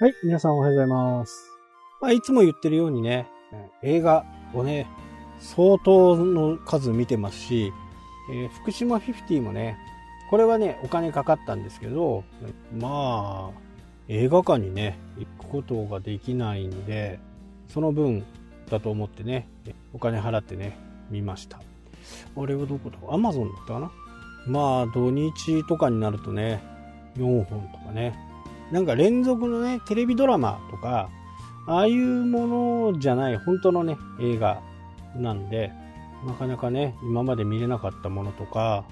はい、皆さんおはようございます。まあ、いつも言ってるようにね、映画をね、相当の数見てますし、えー福島50もね、これはね、お金かかったんですけど、まあ、映画館にね、行くことができないんで、その分だと思ってね、お金払ってね、見ました。あれはどこだアマゾンだったかな？まあ、土日とかになるとね、4本とかね、なんか連続のね、テレビドラマとか、ああいうものじゃない、本当のね、映画なんで、なかなかね、今まで見れなかったものとか、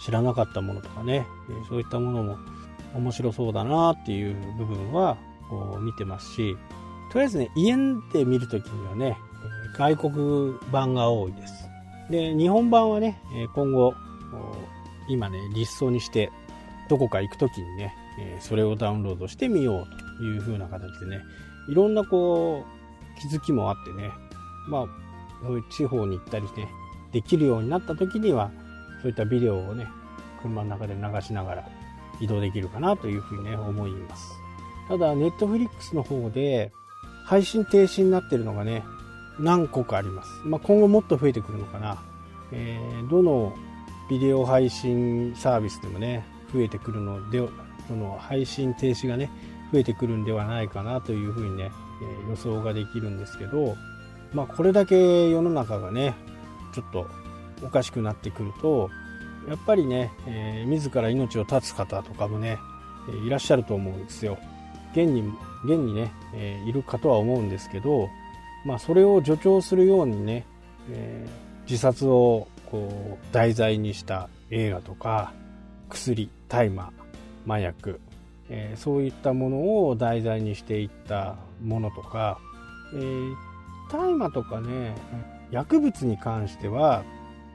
知らなかったものとかね、そういったものも面白そうだなっていう部分は、こう見てますし、とりあえずね、家で見るときにはね、外国版が多いです。で、日本版はね、今後、今ね、リストにして、どこか行くときにね、えそれをダウンロードしてみようという風な形でね、いろんなこう、気づきもあってね、まあ、そういう地方に行ったりね、できるようになった時には、そういったビデオをね、車の中で流しながら移動できるかなというふうにね、思います。ただ、ネットフリックスの方で、配信停止になってるのがね、何個かあります。まあ、今後もっと増えてくるのかな。えーどのビデオ配信サービスでもね、増えてくるので、その配信停止がね、増えてくるんではないかなというふうにね、えー予想ができるんですけど、まあ、これだけ世の中がね、ちょっとおかしくなってくると、やっぱりね、えー自ら命を絶つ方とかもね、えーいらっしゃると思うんですよ。現に、現にね、えーいるかとは思うんですけど、まあ、それを助長するようにね、えー自殺をこう題材にした映画とか、薬、大麻、麻薬、えーそういったものを題材にしていったものとか、えー大麻とかね薬物に関しては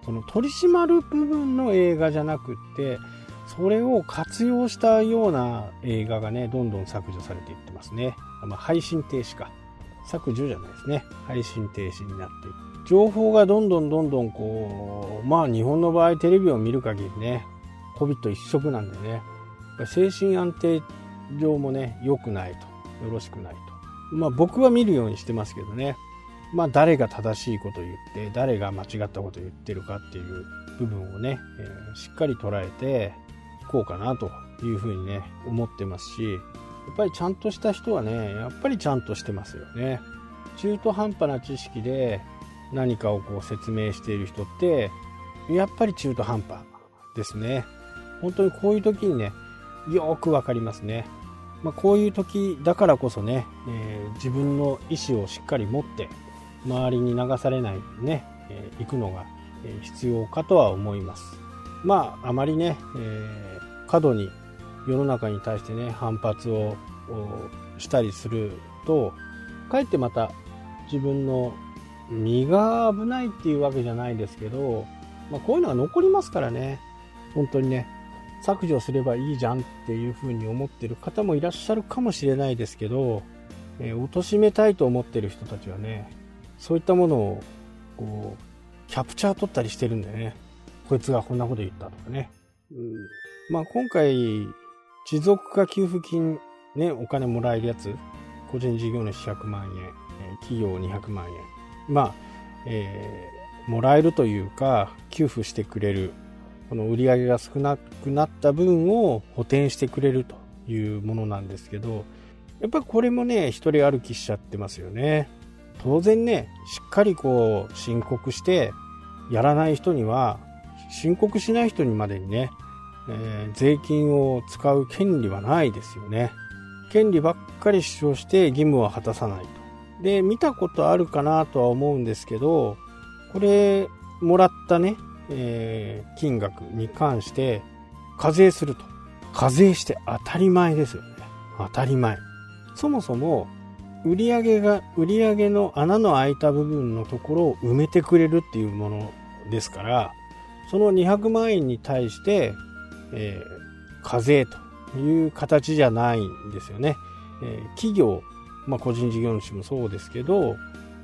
その取り締まる部分の映画じゃなくってそれを活用したような映画がねどんどん削除されていってますね、まあ、配信停止か。削除じゃないですね。配信停止になっていく。情報がどんどんどんどんこうまあ日本の場合テレビを見る限りね COVID 一色なんでねぱり精神安定上もね良くないと。よろしくないと。まあ僕は見るようにしてますけどね。まあ誰が正しいことを言って誰が間違ったことを言ってるかっていう部分をね、えーしっかり捉えていこうかなというふうにね思ってますしやっぱりちゃんとした人はねやっぱりちゃんとしてますよね。中途半端な知識で何かをこう説明している人ってやっぱり中途半端ですね。本当にこういう時にねよくわかりますね。まあ、こういう時だからこそね、えー自分の意思をしっかり持って周りに流されないね、えー行くのが必要かとは思います。まああまりね、えー過度に世の中に対してね反発をしたりするとかえってまた自分の身が危ないっていうわけじゃないですけど、まあ、こういうのが残りますからね。本当にね削除すればいいじゃんっていうふうに思ってる方もいらっしゃるかもしれないですけど、えー、貶めたいと思ってる人たちはねそういったものをこうキャプチャー取ったりしてるんでね。こいつがこんなこと言ったとかね、うん、まあ今回持続化給付金ねお金もらえるやつ。個人事業主100万円え企業200万円まあ、えーもらえるというか給付してくれるこの売り上げが少なくなった分を補填してくれるというものなんですけど、やっぱこれもね、一人歩きしちゃってますよね。当然ね、しっかりこう申告して、やらない人には、申告しない人にまでにね、えー税金を使う権利はないですよね。権利ばっかり主張して義務は果たさないと。で、見たことあるかなとは思うんですけど、これ、もらったね、えー金額に関して課税すると。課税して当たり前ですよね。当たり前。そもそも売上が売上の穴の開いた部分のところを埋めてくれるっていうものですからその200万円に対して、えー課税という形じゃないんですよね、えー企業、まあ、個人事業主もそうですけど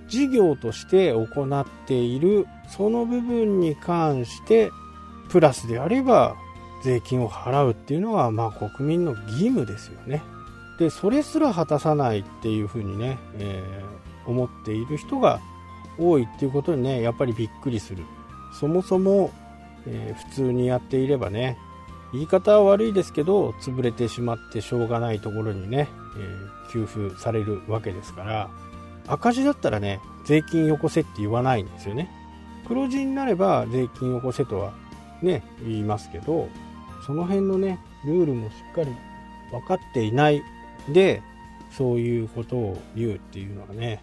事業として行っているその部分に関してプラスであれば税金を払うっていうのはまあ国民の義務ですよね。で、それすら果たさないっていうふうにね、えー、思っている人が多いっていうことにね、やっぱりびっくりする。そもそも、えー、普通にやっていればね、言い方は悪いですけど、潰れてしまってしょうがないところにね、えー、給付されるわけですから、赤字だったらね、税金よこせって言わないんですよね。黒字になれば税金よこせとはね、言いますけど、その辺のね、ルールもしっかり分かっていないで、そういうことを言うっていうのはね、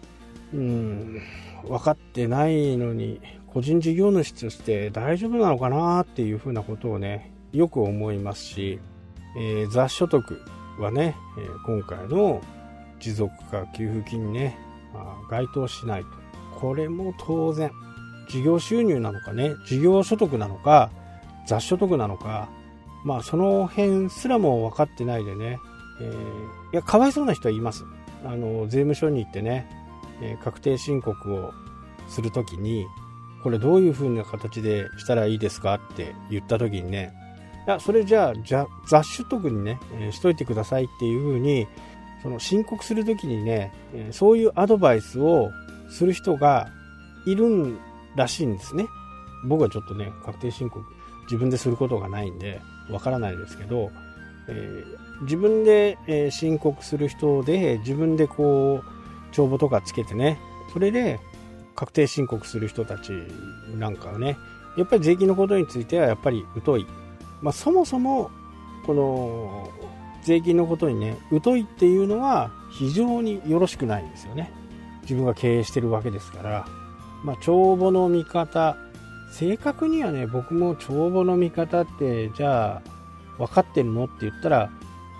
うん、分かってないのに、個人事業主として大丈夫なのかなっていうふうなことをね、よく思いますし、えー、雑所得はね、今回の持続化給付金ね、該当しないと。これも当然、事業収入なのかね、事業所得なのか、雑所得なのか、まあその辺すらも分かってないでね、えー、いや、かわいそうな人はいます。あの、税務署に行ってね、えー、確定申告をするときに、これどういう風な形でしたらいいですかって言ったときにね、いや、それじゃあ、雑所得にね、えー、しといてくださいっていう風に、その申告するときにね、そういうアドバイスをする人がいるらしいんですね。僕はちょっとね、確定申告自分ですることがないんで、わからないですけど、えー、自分で、え、申告する人で、自分でこう、帳簿とかつけてね、それで確定申告する人たちなんかはね、やっぱり税金のことについてはやっぱり疎い。まあ、そもそも、この、税金のことにね、疎いっていうのは非常によろしくないんですよね。自分が経営してるわけですから、まあ、帳簿の見方、正確にはね、僕も帳簿の見方って、じゃあ、分かってるのって言ったら、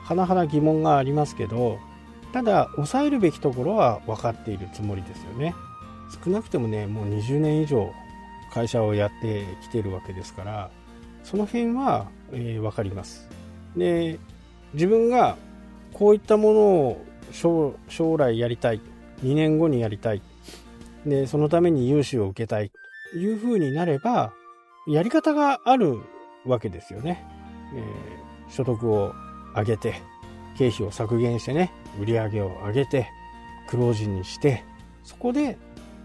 甚だ疑問がありますけど、ただ、抑えるべきところは分かっているつもりですよね。少なくてもね、もう20年以上会社をやってきてるわけですから、その辺は、えー、分かります。で、自分がこういったものを将来やりたい、2年後にやりたい、で、そのために融資を受けたいというふうになれば、やり方があるわけですよね。えー、所得を上げて、経費を削減してね、売り上げを上げて、黒字にして、そこで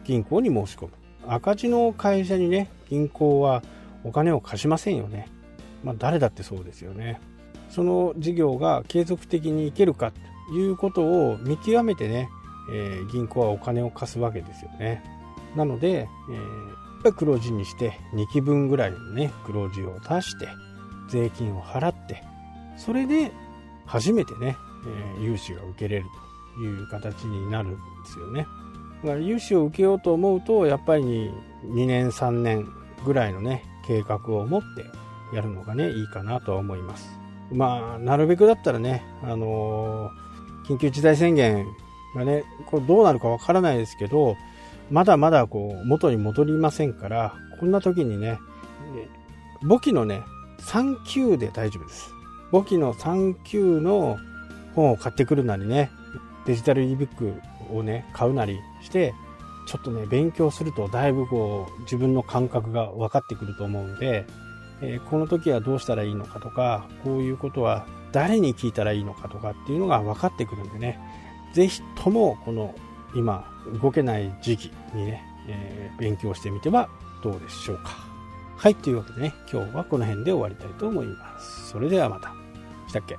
銀行に申し込む。赤字の会社にね、銀行はお金を貸しませんよね。まあ誰だってそうですよね。その事業が継続的にいけるかということを見極めてね、えー、銀行はお金を貸すわけですよね。なので、えー、黒字にして2期分ぐらいのね、黒字を出して、税金を払って、それで初めてね、えー、融資が受けれるという形になるんですよね。だから融資を受けようと思うと、やっぱり2年3年ぐらいのね、計画を持ってやるのがね、いいかなとは思います。まあ、なるべくだったらね、あのー、緊急事態宣言がね、これどうなるかわからないですけど、まだまだこう、元に戻りませんから、こんな時にね、簿記のね、3級で大丈夫です。簿記の3級の本を買ってくるなりね、デジタル e ブックをね、買うなりして、ちょっとね、勉強するとだいぶこう、自分の感覚が分かってくると思うんで、え、この時はどうしたらいいのかとか、こういうことは誰に聞いたらいいのかとかっていうのが分かってくるんでね、是非ともこの今動けない時期にね、えー、勉強してみてはどうでしょうか。はい、というわけでね、今日はこの辺で終わりたいと思います。それではまた。したっけ？